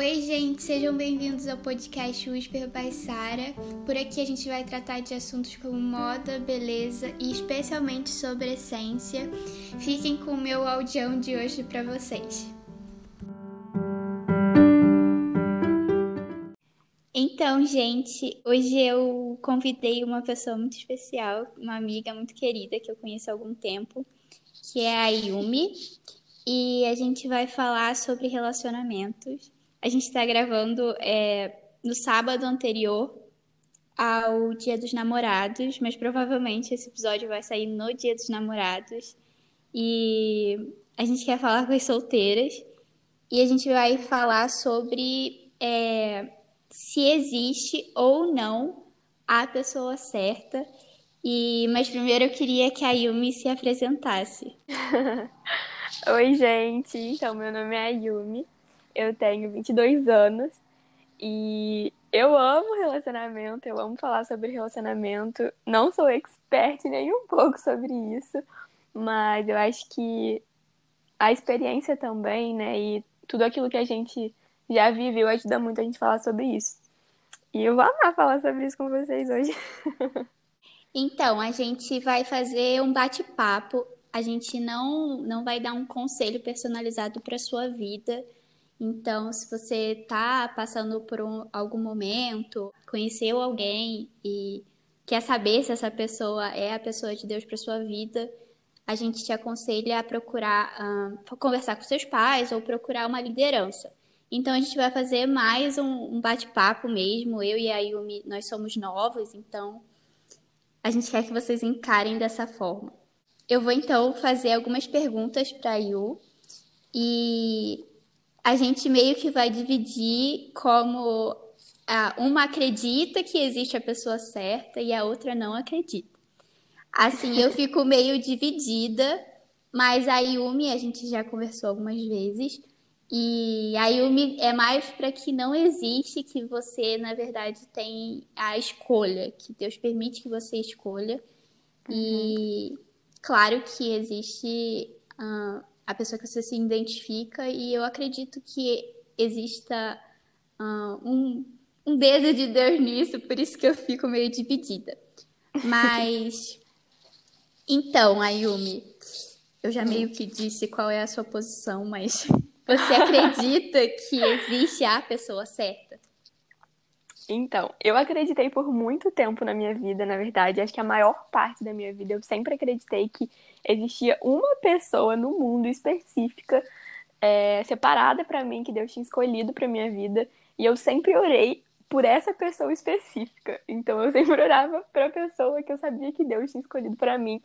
Oi, gente, sejam bem-vindos ao podcast Whisper by Sara. Por aqui a gente vai tratar de assuntos como moda, beleza e especialmente sobre essência. Fiquem com o meu audião de hoje para vocês. Então, gente, hoje eu convidei uma pessoa muito especial, uma amiga muito querida que eu conheço há algum tempo, que é a Yumi, e a gente vai falar sobre relacionamentos. A gente está gravando é, no sábado anterior ao Dia dos Namorados, mas provavelmente esse episódio vai sair no Dia dos Namorados. E a gente quer falar com as solteiras e a gente vai falar sobre é, se existe ou não a pessoa certa. E mas primeiro eu queria que a Yumi se apresentasse. Oi, gente. Então, meu nome é Yumi eu tenho 22 anos e eu amo relacionamento, eu amo falar sobre relacionamento. Não sou expert nem um pouco sobre isso, mas eu acho que a experiência também, né, e tudo aquilo que a gente já viveu ajuda muito a gente falar sobre isso. E eu vou amar falar sobre isso com vocês hoje. Então, a gente vai fazer um bate-papo. A gente não, não vai dar um conselho personalizado para sua vida então, se você está passando por um, algum momento, conheceu alguém e quer saber se essa pessoa é a pessoa de Deus para sua vida, a gente te aconselha a procurar uh, conversar com seus pais ou procurar uma liderança. Então, a gente vai fazer mais um, um bate-papo mesmo. Eu e a Yumi, nós somos novos, então a gente quer que vocês encarem dessa forma. Eu vou então fazer algumas perguntas para a Yu e a gente meio que vai dividir como ah, uma acredita que existe a pessoa certa e a outra não acredita. Assim, eu fico meio dividida, mas a Yumi a gente já conversou algumas vezes. E a Yumi é mais para que não existe que você, na verdade, tem a escolha, que Deus permite que você escolha. Uhum. E claro que existe a pessoa que você se identifica, e eu acredito que exista uh, um, um dedo de Deus nisso, por isso que eu fico meio dividida. Mas. então, Ayumi, eu já meio que disse qual é a sua posição, mas você acredita que existe a pessoa certa? Então, eu acreditei por muito tempo na minha vida, na verdade. Acho que a maior parte da minha vida eu sempre acreditei que existia uma pessoa no mundo específica, é, separada para mim, que Deus tinha escolhido para minha vida, e eu sempre orei por essa pessoa específica. Então eu sempre orava para a pessoa que eu sabia que Deus tinha escolhido para mim.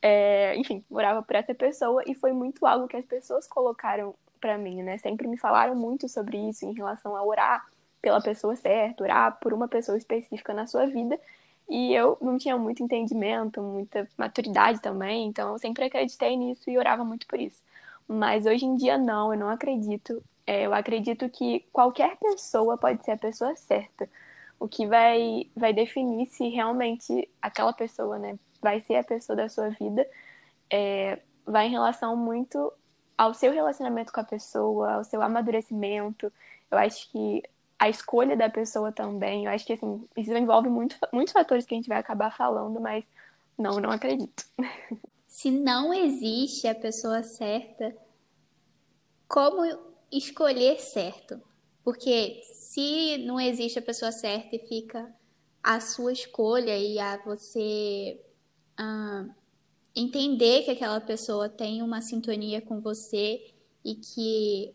É, enfim, orava por essa pessoa e foi muito algo que as pessoas colocaram para mim, né? Sempre me falaram muito sobre isso em relação a orar pela pessoa certa, orar por uma pessoa específica na sua vida. E eu não tinha muito entendimento, muita maturidade também, então eu sempre acreditei nisso e orava muito por isso. Mas hoje em dia não, eu não acredito. É, eu acredito que qualquer pessoa pode ser a pessoa certa. O que vai, vai definir se realmente aquela pessoa né, vai ser a pessoa da sua vida é, vai em relação muito ao seu relacionamento com a pessoa, ao seu amadurecimento. Eu acho que a escolha da pessoa também. Eu acho que assim, isso envolve muito, muitos fatores que a gente vai acabar falando, mas não, não acredito. Se não existe a pessoa certa, como escolher certo? Porque se não existe a pessoa certa e fica a sua escolha e a você entender que aquela pessoa tem uma sintonia com você e que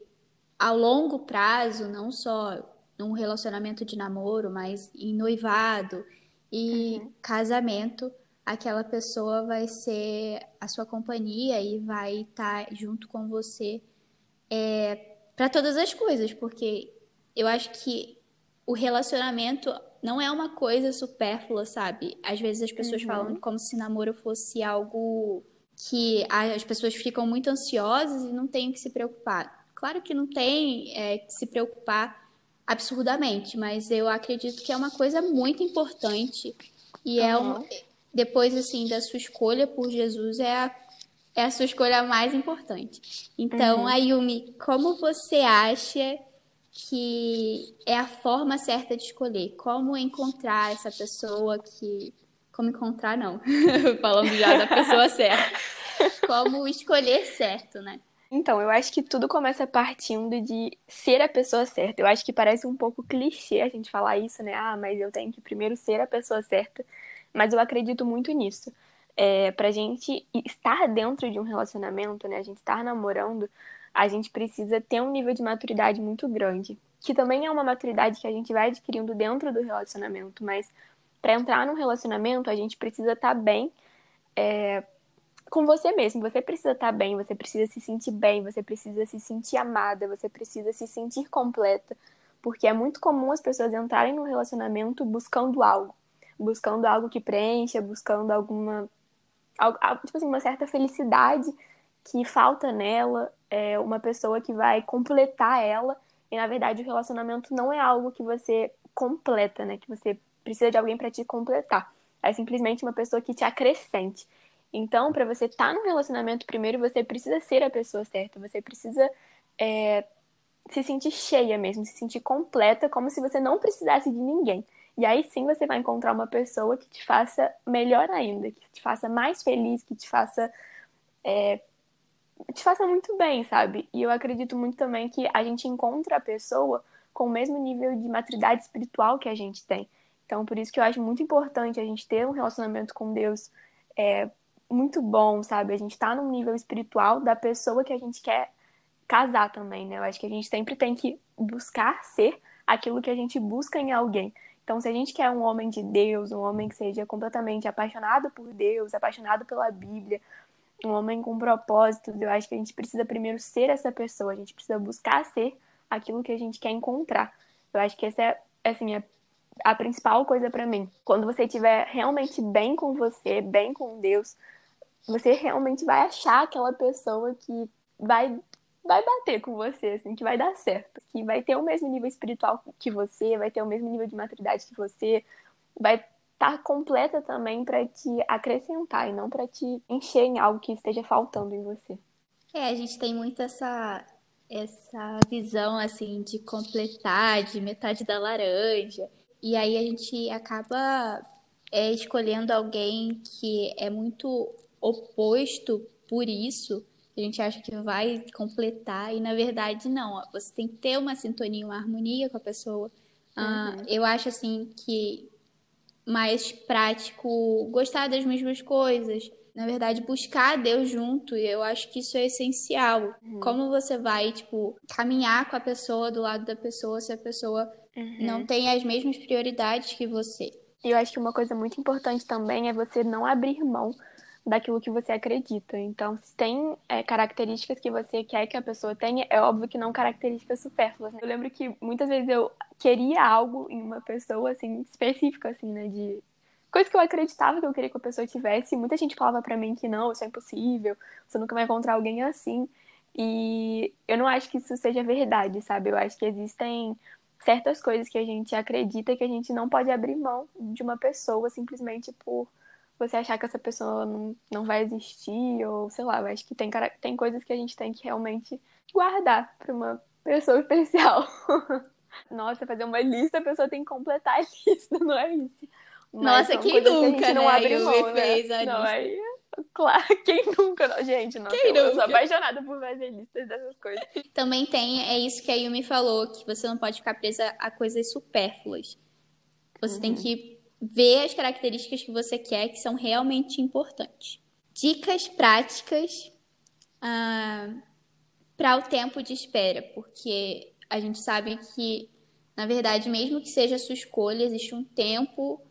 ao longo prazo, não só num relacionamento de namoro, mas em noivado e uhum. casamento, aquela pessoa vai ser a sua companhia e vai estar tá junto com você é, para todas as coisas, porque eu acho que o relacionamento não é uma coisa supérflua, sabe? Às vezes as pessoas uhum. falam como se namoro fosse algo que as pessoas ficam muito ansiosas e não têm que se preocupar. Claro que não tem é, que se preocupar absurdamente, mas eu acredito que é uma coisa muito importante e uhum. é um, depois assim da sua escolha por Jesus é a, é a sua escolha mais importante. Então, uhum. Ayumi, como você acha que é a forma certa de escolher, como encontrar essa pessoa que. Como encontrar, não. Falando já da pessoa certa. Como escolher certo, né? Então, eu acho que tudo começa partindo de ser a pessoa certa. Eu acho que parece um pouco clichê a gente falar isso, né? Ah, mas eu tenho que primeiro ser a pessoa certa. Mas eu acredito muito nisso. É, pra gente estar dentro de um relacionamento, né? A gente estar namorando, a gente precisa ter um nível de maturidade muito grande. Que também é uma maturidade que a gente vai adquirindo dentro do relacionamento. Mas para entrar num relacionamento, a gente precisa estar tá bem é, com você mesmo. Você precisa estar tá bem, você precisa se sentir bem, você precisa se sentir amada, você precisa se sentir completa. Porque é muito comum as pessoas entrarem no relacionamento buscando algo. Buscando algo que preencha, buscando alguma. Tipo assim, uma certa felicidade que falta nela, é uma pessoa que vai completar ela. E na verdade o relacionamento não é algo que você completa, né? Que você precisa de alguém para te completar. É simplesmente uma pessoa que te acrescente. Então, para você estar tá no relacionamento, primeiro você precisa ser a pessoa certa, você precisa é, se sentir cheia mesmo, se sentir completa, como se você não precisasse de ninguém. E aí sim você vai encontrar uma pessoa que te faça melhor ainda, que te faça mais feliz, que te faça. É, te faça muito bem, sabe? E eu acredito muito também que a gente encontra a pessoa com o mesmo nível de maturidade espiritual que a gente tem. Então, por isso que eu acho muito importante a gente ter um relacionamento com Deus é, muito bom, sabe? A gente tá num nível espiritual da pessoa que a gente quer casar também, né? Eu acho que a gente sempre tem que buscar ser aquilo que a gente busca em alguém. Então, se a gente quer um homem de Deus, um homem que seja completamente apaixonado por Deus, apaixonado pela Bíblia, um homem com propósitos, eu acho que a gente precisa primeiro ser essa pessoa, a gente precisa buscar ser aquilo que a gente quer encontrar. Eu acho que essa é, assim, é a principal coisa para mim. Quando você estiver realmente bem com você, bem com Deus, você realmente vai achar aquela pessoa que vai vai bater com você, assim, que vai dar certo, que vai ter o mesmo nível espiritual que você, vai ter o mesmo nível de maturidade que você, vai estar tá completa também para te acrescentar e não para te encher em algo que esteja faltando em você. É, a gente tem muito essa essa visão assim de completar, de metade da laranja. E aí a gente acaba é, escolhendo alguém que é muito oposto por isso, a gente acha que vai completar, e na verdade não. Você tem que ter uma sintonia, uma harmonia com a pessoa. Ah, uhum. Uh, eu acho assim que mais prático gostar das mesmas coisas. Na verdade, buscar Deus junto, eu acho que isso é essencial. Uhum. Como você vai, tipo, caminhar com a pessoa, do lado da pessoa, se a pessoa uhum. não tem as mesmas prioridades que você. Eu acho que uma coisa muito importante também é você não abrir mão daquilo que você acredita. Então, se tem é, características que você quer que a pessoa tenha, é óbvio que não características supérfluas. Né? Eu lembro que muitas vezes eu queria algo em uma pessoa, assim, específica, assim, né, de coisa que eu acreditava que eu queria que a pessoa tivesse. Muita gente falava para mim que não, isso é impossível, você nunca vai encontrar alguém assim. E eu não acho que isso seja verdade, sabe? Eu acho que existem certas coisas que a gente acredita que a gente não pode abrir mão de uma pessoa simplesmente por você achar que essa pessoa não, não vai existir, ou sei lá, acho que tem, tem coisas que a gente tem que realmente guardar para uma pessoa especial. Nossa, fazer uma lista, a pessoa tem que completar a lista, não é isso? Mas Nossa, quem nunca, que né? Não abre mão, né? fez a não, lista. Aí, claro, quem nunca, não, gente, não. Quem eu, nunca? sou apaixonada por fazer listas dessas coisas. Também tem, é isso que a Yumi falou, que você não pode ficar presa a coisas supérfluas. Você uhum. tem que ver as características que você quer que são realmente importantes. Dicas práticas ah, para o tempo de espera, porque a gente sabe que, na verdade, mesmo que seja a sua escolha, existe um tempo.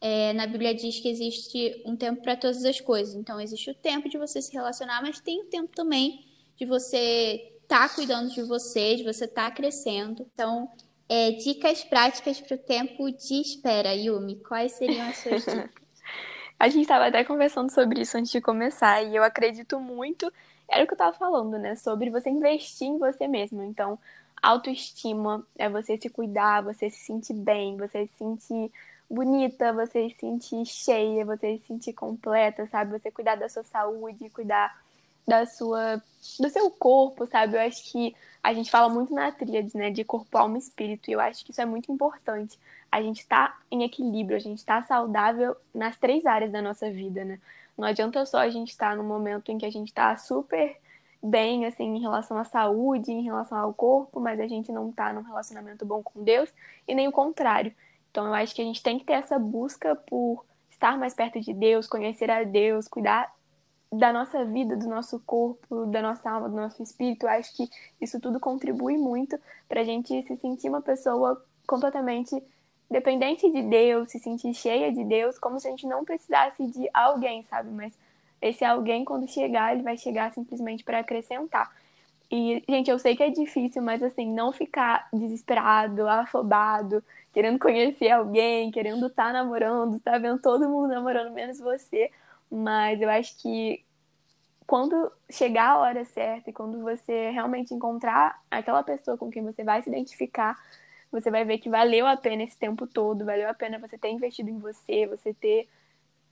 É, na Bíblia diz que existe um tempo para todas as coisas. Então, existe o tempo de você se relacionar, mas tem o tempo também de você estar tá cuidando de você, de você estar tá crescendo. Então, é, dicas práticas para o tempo de espera, Yumi. Quais seriam as suas dicas? a gente estava até conversando sobre isso antes de começar e eu acredito muito, era o que eu estava falando, né? Sobre você investir em você mesmo. Então, autoestima é você se cuidar, você se sentir bem, você se sentir bonita, você se sentir cheia, você se sentir completa, sabe? Você cuidar da sua saúde, cuidar da sua do seu corpo, sabe? Eu acho que a gente fala muito na tríade, né, de corpo, alma e espírito, e eu acho que isso é muito importante. A gente está em equilíbrio, a gente está saudável nas três áreas da nossa vida, né? Não adianta só a gente estar no momento em que a gente está super bem, assim, em relação à saúde, em relação ao corpo, mas a gente não está num relacionamento bom com Deus, e nem o contrário. Então eu acho que a gente tem que ter essa busca por estar mais perto de Deus, conhecer a Deus, cuidar da nossa vida, do nosso corpo, da nossa alma, do nosso espírito. Acho que isso tudo contribui muito para a gente se sentir uma pessoa completamente dependente de Deus, se sentir cheia de Deus, como se a gente não precisasse de alguém, sabe? Mas esse alguém, quando chegar, ele vai chegar simplesmente para acrescentar. E, gente, eu sei que é difícil, mas assim, não ficar desesperado, afobado, querendo conhecer alguém, querendo estar tá namorando, tá vendo todo mundo namorando, menos você. Mas eu acho que quando chegar a hora certa e quando você realmente encontrar aquela pessoa com quem você vai se identificar, você vai ver que valeu a pena esse tempo todo, valeu a pena você ter investido em você, você ter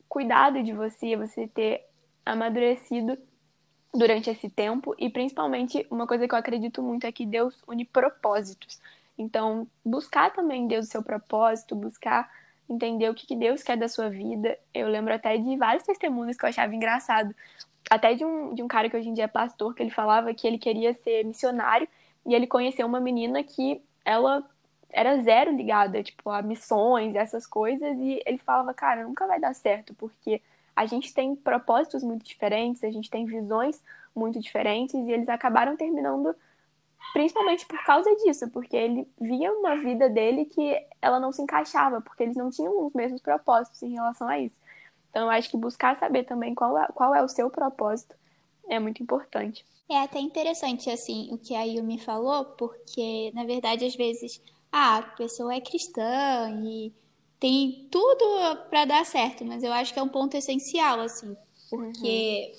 cuidado de você, você ter amadurecido durante esse tempo e principalmente uma coisa que eu acredito muito é que Deus une propósitos. Então, buscar também Deus o seu propósito, buscar entender o que, que Deus quer da sua vida. Eu lembro até de vários testemunhos que eu achava engraçado. Até de um, de um cara que hoje em dia é pastor, que ele falava que ele queria ser missionário e ele conheceu uma menina que ela era zero ligada, tipo, a missões, essas coisas, e ele falava, cara, nunca vai dar certo, porque a gente tem propósitos muito diferentes, a gente tem visões muito diferentes, e eles acabaram terminando principalmente por causa disso, porque ele via uma vida dele que ela não se encaixava, porque eles não tinham os mesmos propósitos em relação a isso. Então, eu acho que buscar saber também qual é, qual é o seu propósito é muito importante. É até interessante, assim, o que a Yumi falou, porque, na verdade, às vezes, ah, a pessoa é cristã e tem tudo para dar certo, mas eu acho que é um ponto essencial, assim, porque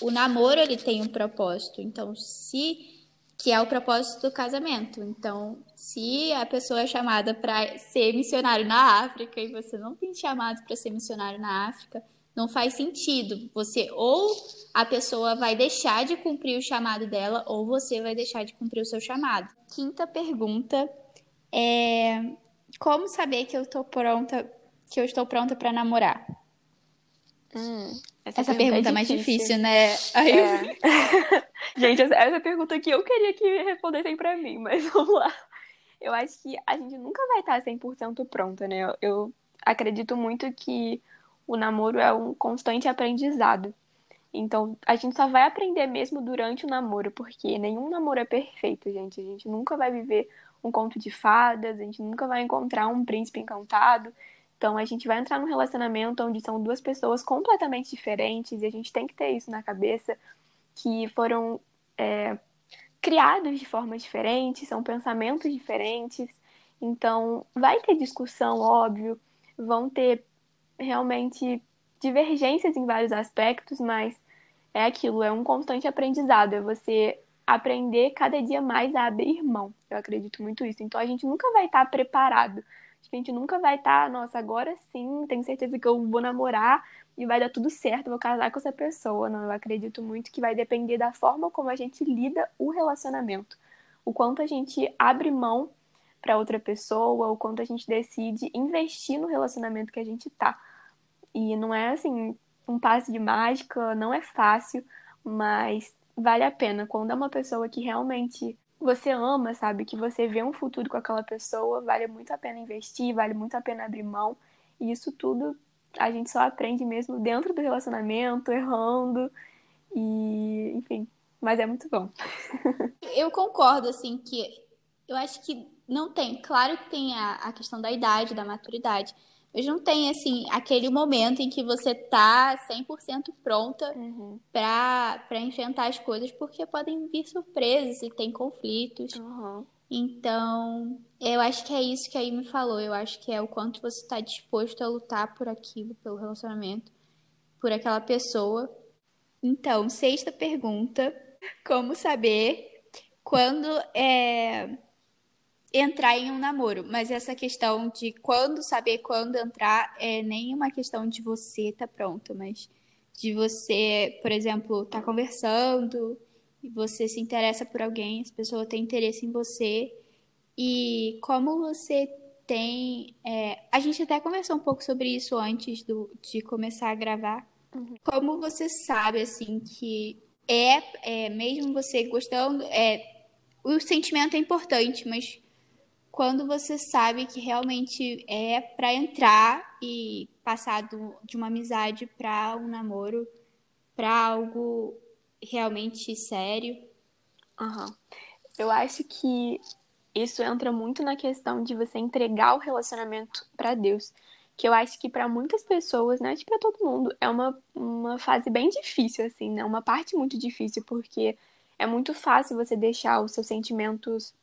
uhum. o namoro, ele tem um propósito. Então, se que é o propósito do casamento. Então, se a pessoa é chamada para ser missionário na África e você não tem chamado para ser missionário na África, não faz sentido. Você ou a pessoa vai deixar de cumprir o chamado dela ou você vai deixar de cumprir o seu chamado. Quinta pergunta é como saber que eu estou pronta, que eu estou pronta para namorar? Hum, essa, essa pergunta, é, mais difícil, né? Aí é. gente, essa, essa pergunta que eu queria que respondessem pra mim, mas vamos lá. Eu acho que a gente nunca vai estar 100% pronta, né? Eu acredito muito que o namoro é um constante aprendizado. Então, a gente só vai aprender mesmo durante o namoro, porque nenhum namoro é perfeito, gente. A gente nunca vai viver um conto de fadas, a gente nunca vai encontrar um príncipe encantado. Então a gente vai entrar num relacionamento onde são duas pessoas completamente diferentes e a gente tem que ter isso na cabeça, que foram é, criados de formas diferentes, são pensamentos diferentes. Então vai ter discussão, óbvio, vão ter realmente divergências em vários aspectos, mas é aquilo, é um constante aprendizado, é você aprender cada dia mais a abrir mão. Eu acredito muito isso. Então a gente nunca vai estar preparado A gente nunca vai estar, tá, nossa, agora sim, tenho certeza que eu vou namorar e vai dar tudo certo, vou casar com essa pessoa. Não, eu acredito muito que vai depender da forma como a gente lida o relacionamento. O quanto a gente abre mão para outra pessoa, o quanto a gente decide investir no relacionamento que a gente tá. E não é assim, um passe de mágica, não é fácil, mas vale a pena. Quando é uma pessoa que realmente você ama, sabe? Que você vê um futuro com aquela pessoa, vale muito a pena investir, vale muito a pena abrir mão. E isso tudo a gente só aprende mesmo dentro do relacionamento, errando. E, enfim, mas é muito bom. eu concordo, assim, que eu acho que não tem. Claro que tem a, a questão da idade, da maturidade. Mas não tem, assim, aquele momento em que você tá 100% pronta uhum. para enfrentar as coisas, porque podem vir surpresas e tem conflitos. Uhum. Então, eu acho que é isso que aí me falou. Eu acho que é o quanto você está disposto a lutar por aquilo, pelo relacionamento, por aquela pessoa. Então, sexta pergunta: como saber quando é entrar em um namoro, mas essa questão de quando saber quando entrar é nem uma questão de você tá pronto, mas de você, por exemplo, estar tá conversando e você se interessa por alguém, essa pessoa tem interesse em você e como você tem. É, a gente até conversou um pouco sobre isso antes do, de começar a gravar. Uhum. Como você sabe, assim, que é, é mesmo você gostando, é, o sentimento é importante, mas quando você sabe que realmente é para entrar e passar do, de uma amizade para um namoro, para algo realmente sério. Uhum. Eu acho que isso entra muito na questão de você entregar o relacionamento para Deus. Que eu acho que para muitas pessoas, né, para todo mundo, é uma, uma fase bem difícil, assim, né? Uma parte muito difícil, porque é muito fácil você deixar os seus sentimentos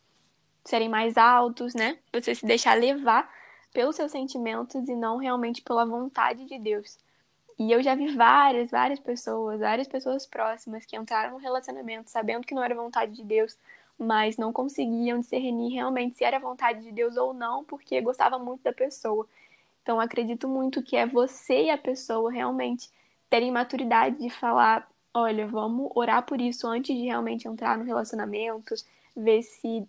serem mais altos, né? Você se deixar levar pelos seus sentimentos e não realmente pela vontade de Deus. E eu já vi várias, várias pessoas, várias pessoas próximas que entraram no relacionamento sabendo que não era vontade de Deus, mas não conseguiam discernir realmente se era vontade de Deus ou não, porque gostava muito da pessoa. Então, acredito muito que é você e a pessoa realmente terem maturidade de falar: olha, vamos orar por isso antes de realmente entrar no relacionamento, ver se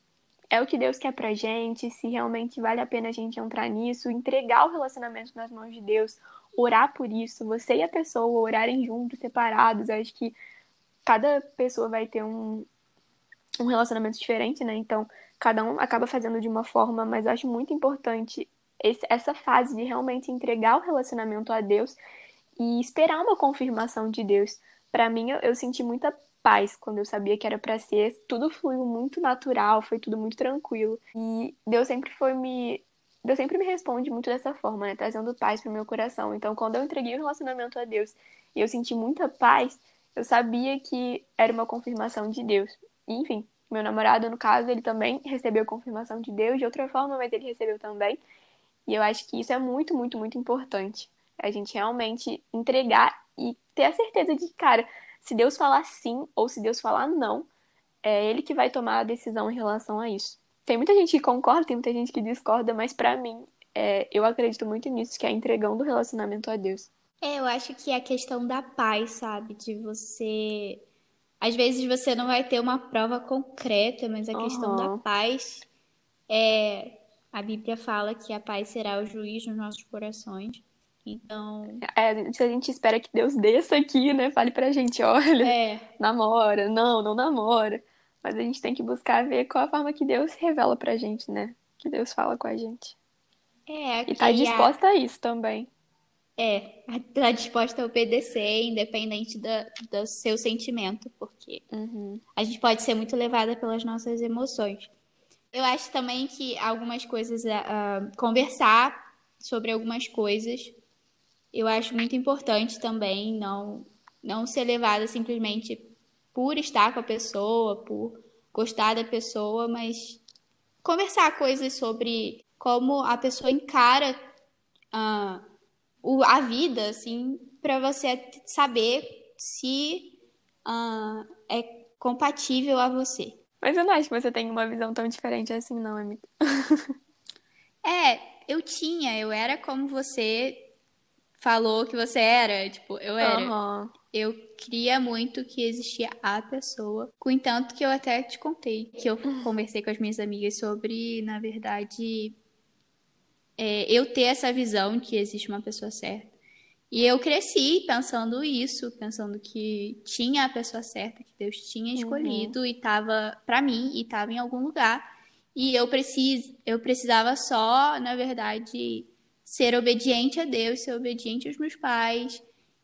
é o que Deus quer pra gente, se realmente vale a pena a gente entrar nisso, entregar o relacionamento nas mãos de Deus, orar por isso, você e a pessoa orarem juntos, separados. Eu acho que cada pessoa vai ter um, um relacionamento diferente, né? Então, cada um acaba fazendo de uma forma, mas eu acho muito importante esse, essa fase de realmente entregar o relacionamento a Deus e esperar uma confirmação de Deus. Para mim, eu, eu, senti muita paz quando eu sabia que era para ser. Tudo fluiu muito natural, foi tudo muito tranquilo. E Deus sempre foi me Deus sempre me responde muito dessa forma, né? Trazendo paz pro meu coração. Então, quando eu entreguei o relacionamento a Deus e eu senti muita paz, eu sabia que era uma confirmação de Deus. Enfim, meu namorado, no caso, ele também recebeu confirmação de Deus de outra forma, mas ele recebeu também. E eu acho que isso é muito, muito, muito importante. A gente realmente entregar e ter a certeza de cara, se Deus falar sim ou se Deus falar não, é Ele que vai tomar a decisão em relação a isso. Tem muita gente que concorda, tem muita gente que discorda, mas para mim, é, eu acredito muito nisso, que é entregando o relacionamento a Deus. É, eu acho que é a questão da paz, sabe? De você. Às vezes você não vai ter uma prova concreta, mas a uhum. questão da paz é. A Bíblia fala que a paz será o juiz nos nossos corações. Então. É, se a gente espera que Deus desça aqui, né? Fale pra gente, olha, é. namora, não, não namora. Mas a gente tem que buscar ver qual a forma que Deus revela pra gente, né? Que Deus fala com a gente. É, e tá disposta a... a isso também. É, tá disposta a obedecer, independente da, do seu sentimento, porque uhum. a gente pode ser muito levada pelas nossas emoções. Eu acho também que algumas coisas, uh, conversar sobre algumas coisas, eu acho muito importante também, não, não ser levada simplesmente por estar com a pessoa, por gostar da pessoa, mas conversar coisas sobre como a pessoa encara uh, o, a vida, assim, para você saber se uh, é compatível a você. Mas eu não acho que você tem uma visão tão diferente assim, não, amiga. é, eu tinha, eu era como você falou que você era, tipo, eu era. Uhum eu queria muito que existia a pessoa. Com entanto que eu até te contei que eu conversei com as minhas amigas sobre, na verdade, é, eu ter essa visão que existe uma pessoa certa. E eu cresci pensando isso, pensando que tinha a pessoa certa, que Deus tinha uhum. escolhido uhum. e estava para mim e estava em algum lugar. E eu precis, eu precisava só, na verdade, ser obediente a Deus, ser obediente aos meus pais,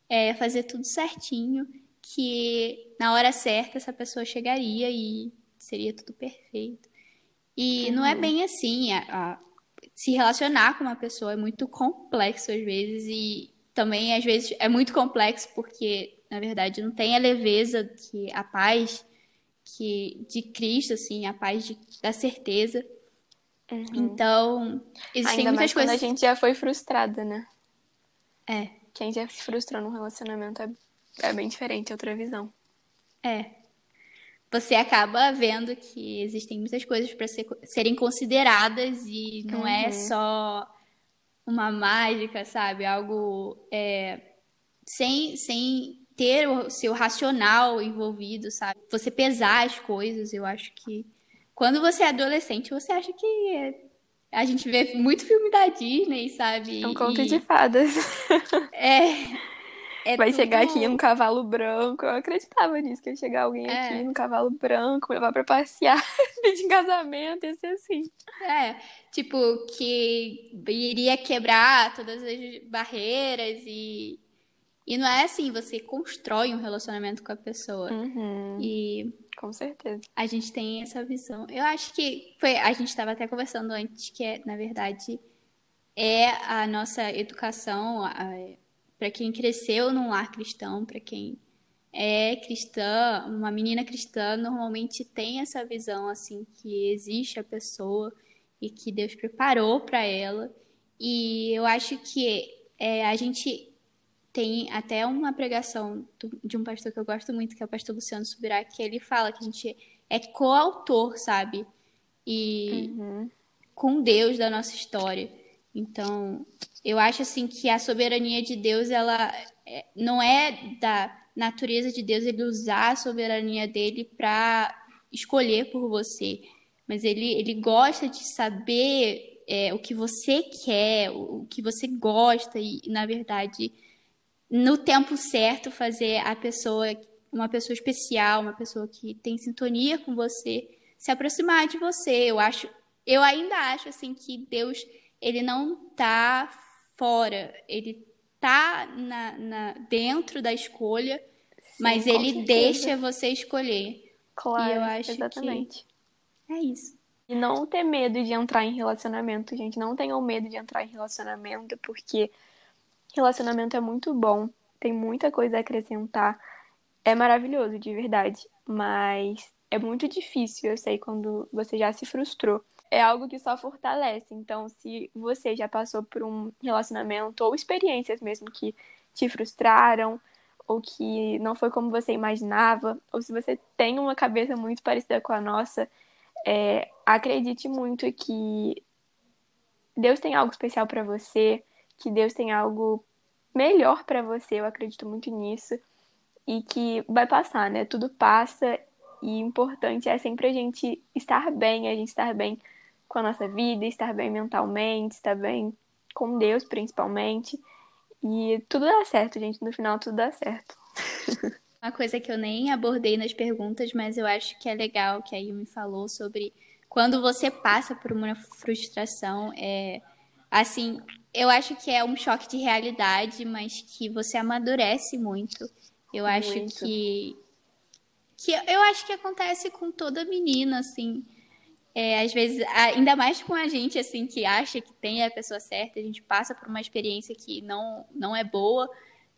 é, fazer tudo certinho, que na hora certa essa pessoa chegaria e seria tudo perfeito. E uhum. não é bem assim. A, a, se relacionar com uma pessoa é muito complexo às vezes e também às vezes é muito complexo porque na verdade não tem a leveza que a paz que de Cristo assim, a paz de, da certeza. Uhum. Então, existem Ainda muitas mais coisas. Quando a gente já foi frustrada, né? É quem já se frustrou num relacionamento é, é bem diferente, é outra visão. É. Você acaba vendo que existem muitas coisas para ser, serem consideradas e não é uhum. é só uma mágica, sabe? Algo é, sem, sem ter o seu racional envolvido, sabe? Você pesar as coisas, eu acho que quando você é adolescente, você acha que é... a gente vê muito filme da Disney, sabe? É um conto e... de fadas. É. É Vai tudo... chegar aqui um cavalo branco. Eu acreditava nisso, que ia chegar alguém é. aqui num cavalo branco, levar pra passear, pedir casamento, ia ser assim. É, tipo, que iria quebrar todas as barreiras e. E não é assim, você constrói um relacionamento com a pessoa. Uhum. E. Com certeza. A gente tem essa visão. Eu acho que foi. A gente estava até conversando antes, que é, na verdade, é a nossa educação. Para quem cresceu num lar cristão, para quem é cristã, uma menina cristã normalmente tem essa visão assim que existe a pessoa e que Deus preparou para ela. E eu acho que é, a gente tem até uma pregação de um pastor que eu gosto muito, que é o pastor Luciano Subirá, que ele fala que a gente é coautor, sabe? E uhum. com Deus da nossa história. Então, eu acho assim que a soberania de Deus, ela é, não é da natureza de Deus ele usar a soberania dele para escolher por você, mas ele, ele gosta de saber é, o que você quer, o que você gosta e, na verdade, no tempo certo fazer a pessoa, uma pessoa especial, uma pessoa que tem sintonia com você, se aproximar de você. Eu acho, eu ainda acho assim que Deus ele não tá fora, ele tá na, na dentro da escolha, Sim, mas ele certeza. deixa você escolher. Claro, e eu acho exatamente. É isso. E não ter medo de entrar em relacionamento, gente. Não tenham medo de entrar em relacionamento, porque relacionamento é muito bom, tem muita coisa a acrescentar. É maravilhoso, de verdade. Mas é muito difícil, eu sei, quando você já se frustrou é algo que só fortalece. Então, se você já passou por um relacionamento ou experiências mesmo que te frustraram, ou que não foi como você imaginava, ou se você tem uma cabeça muito parecida com a nossa, é, acredite muito que Deus tem algo especial para você, que Deus tem algo melhor para você, eu acredito muito nisso, e que vai passar, né? Tudo passa e importante é sempre a gente estar bem, a gente estar bem com a nossa vida, estar bem mentalmente, estar bem com Deus principalmente. E tudo dá certo, gente. No final, tudo dá certo. Uma coisa que eu nem abordei nas perguntas, mas eu acho que é legal que a Yumi falou sobre quando você passa por uma frustração, é assim, eu acho que é um choque de realidade, mas que você amadurece muito. Eu acho muito. que que eu acho que acontece com toda menina, assim. É, às vezes, ainda mais com a gente, assim, que acha que tem a pessoa certa, a gente passa por uma experiência que não, não é boa,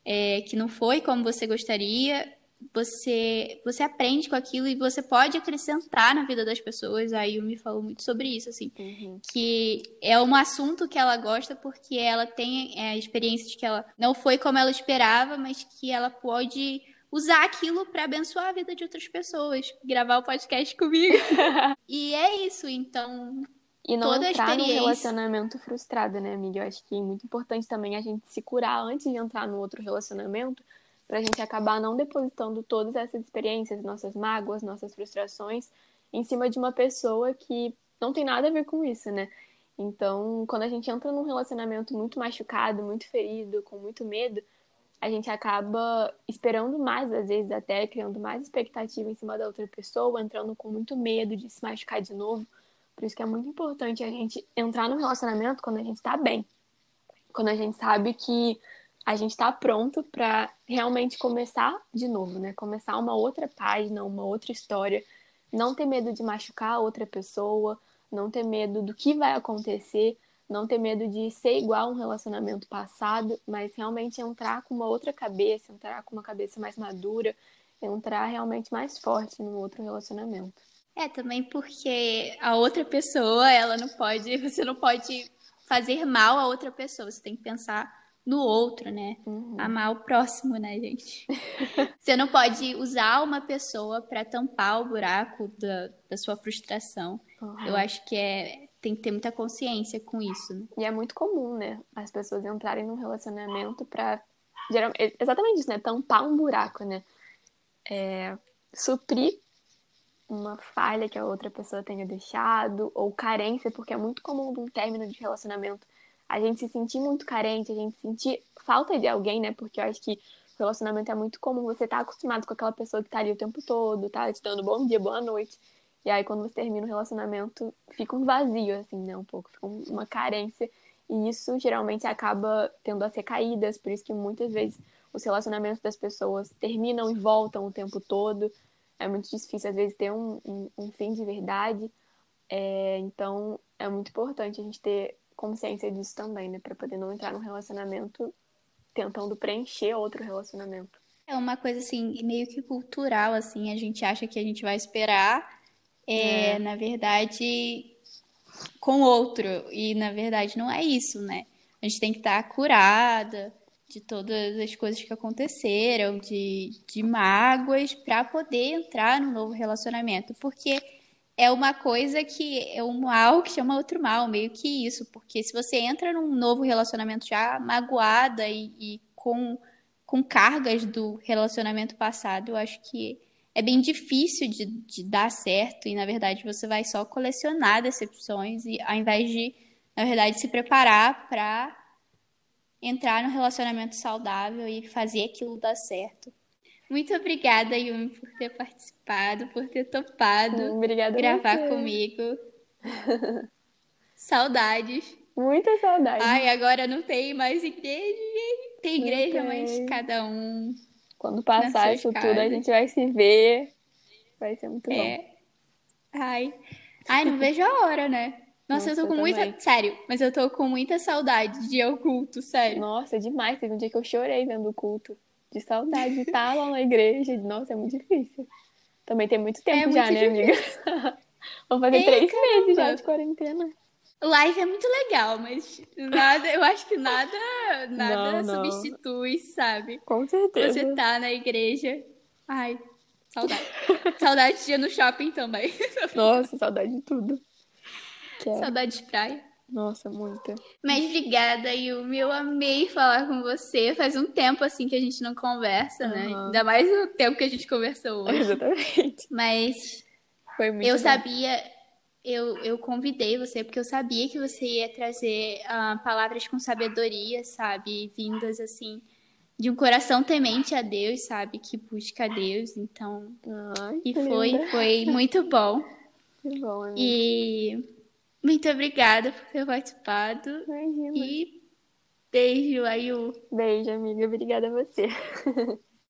é, que não foi como você gostaria, você, você aprende com aquilo e você pode acrescentar na vida das pessoas. A Yumi falou muito sobre isso, assim, uhum. que é um assunto que ela gosta porque ela tem é, a experiência de que ela não foi como ela esperava, mas que ela pode usar aquilo para abençoar a vida de outras pessoas, gravar o podcast comigo. e é isso, então. E não toda entrar experiência... num relacionamento frustrado, né, amiga? Eu acho que é muito importante também a gente se curar antes de entrar no outro relacionamento, pra gente acabar não depositando todas essas experiências, nossas mágoas, nossas frustrações, em cima de uma pessoa que não tem nada a ver com isso, né? Então, quando a gente entra num relacionamento muito machucado, muito ferido, com muito medo, a gente acaba esperando mais, às vezes até criando mais expectativa em cima da outra pessoa, entrando com muito medo de se machucar de novo. Por isso que é muito importante a gente entrar no relacionamento quando a gente tá bem. Quando a gente sabe que a gente tá pronto para realmente começar de novo, né? Começar uma outra página, uma outra história. Não ter medo de machucar outra pessoa, não ter medo do que vai acontecer, não ter medo de ser igual a um relacionamento passado, mas realmente entrar com uma outra cabeça, entrar com uma cabeça mais madura, entrar realmente mais forte no outro relacionamento. É, também porque a outra pessoa, ela não pode, você não pode fazer mal a outra pessoa, você tem que pensar no outro, né? Uhum. Amar o próximo, né, gente? você não pode usar uma pessoa para tampar o buraco da, da sua frustração. Uhum. Eu acho que é, tem que ter muita consciência com isso. Né? E é muito comum, né? As pessoas entrarem num relacionamento para exatamente isso, né? Tampar um buraco, né? É, suprir uma falha que a outra pessoa tenha deixado, ou carência, porque é muito comum um término de relacionamento a gente se sentir muito carente, a gente sentir falta de alguém, né? Porque eu acho que relacionamento é muito comum. Você tá acostumado com aquela pessoa que tá ali o tempo todo, tá te dando bom dia, boa noite. E aí, quando você termina o relacionamento, fica um vazio, assim, né? Um pouco, fica uma carência. E isso geralmente acaba tendo as recaídas, por isso que muitas vezes os relacionamentos das pessoas terminam e voltam o tempo todo. É muito difícil, às vezes, ter um, um, um fim de verdade. É, então, é muito importante a gente ter consciência disso também, né? Pra poder não entrar num relacionamento tentando preencher outro relacionamento. É uma coisa, assim, meio que cultural, assim. A gente acha que a gente vai esperar, é, é. na verdade, com outro. E, na verdade, não é isso, né? A gente tem que estar curada de todas as coisas que aconteceram, de, de mágoas, para poder entrar num novo relacionamento. Porque é uma coisa que é um mal que chama outro mal, meio que isso. Porque se você entra num novo relacionamento já magoada e, e com, com cargas do relacionamento passado, eu acho que é bem difícil de, de, dar certo e, na verdade, você vai só colecionar decepções e ao invés de, na verdade, se preparar para entrar no relacionamento saudável e fazer aquilo dar certo. Muito obrigada, Yumi, por ter participado, por ter topado obrigada gravar comigo. Saudades. Muita saudade. Ai, agora não tem mais igreja. Tem igreja, mas cada um. Quando passar isso casas. tudo, a gente vai se ver. Vai ser muito é. bom. Ai. Ai, não vejo a hora, né? Nossa, Nossa eu tô com eu muita. Também. Sério, mas eu tô com muita saudade de ir ao culto, sério. Nossa, demais. Teve um dia que eu chorei vendo o culto de saudade de estar lá na igreja. Nossa, é muito difícil. Também tem muito tempo é já, muito né, amiga? Vamos fazer é, três caramba. meses já de quarentena. Live é muito legal, mas nada, eu acho que nada, nada não, não. substitui, sabe? Com certeza. Você tá na igreja. Ai, saudade. saudade de ir no shopping também. Nossa, saudade de tudo. Quero. Saudade de praia. Nossa, muita. Mas obrigada, Yumi. Eu amei falar com você. Faz um tempo assim que a gente não conversa, uhum. né? Ainda mais o tempo que a gente conversou hoje. Exatamente. Mas Foi muito eu bom. sabia, eu, eu convidei você porque eu sabia que você ia trazer uh, palavras com sabedoria, sabe? Vindas assim de um coração temente a Deus, sabe? Que busca a Deus. Então, Ai, e foi, foi muito bom. Que bom, amiga. E muito obrigada por ter participado. Imagina. E beijo, Ayu. Beijo, amiga. Obrigada a você.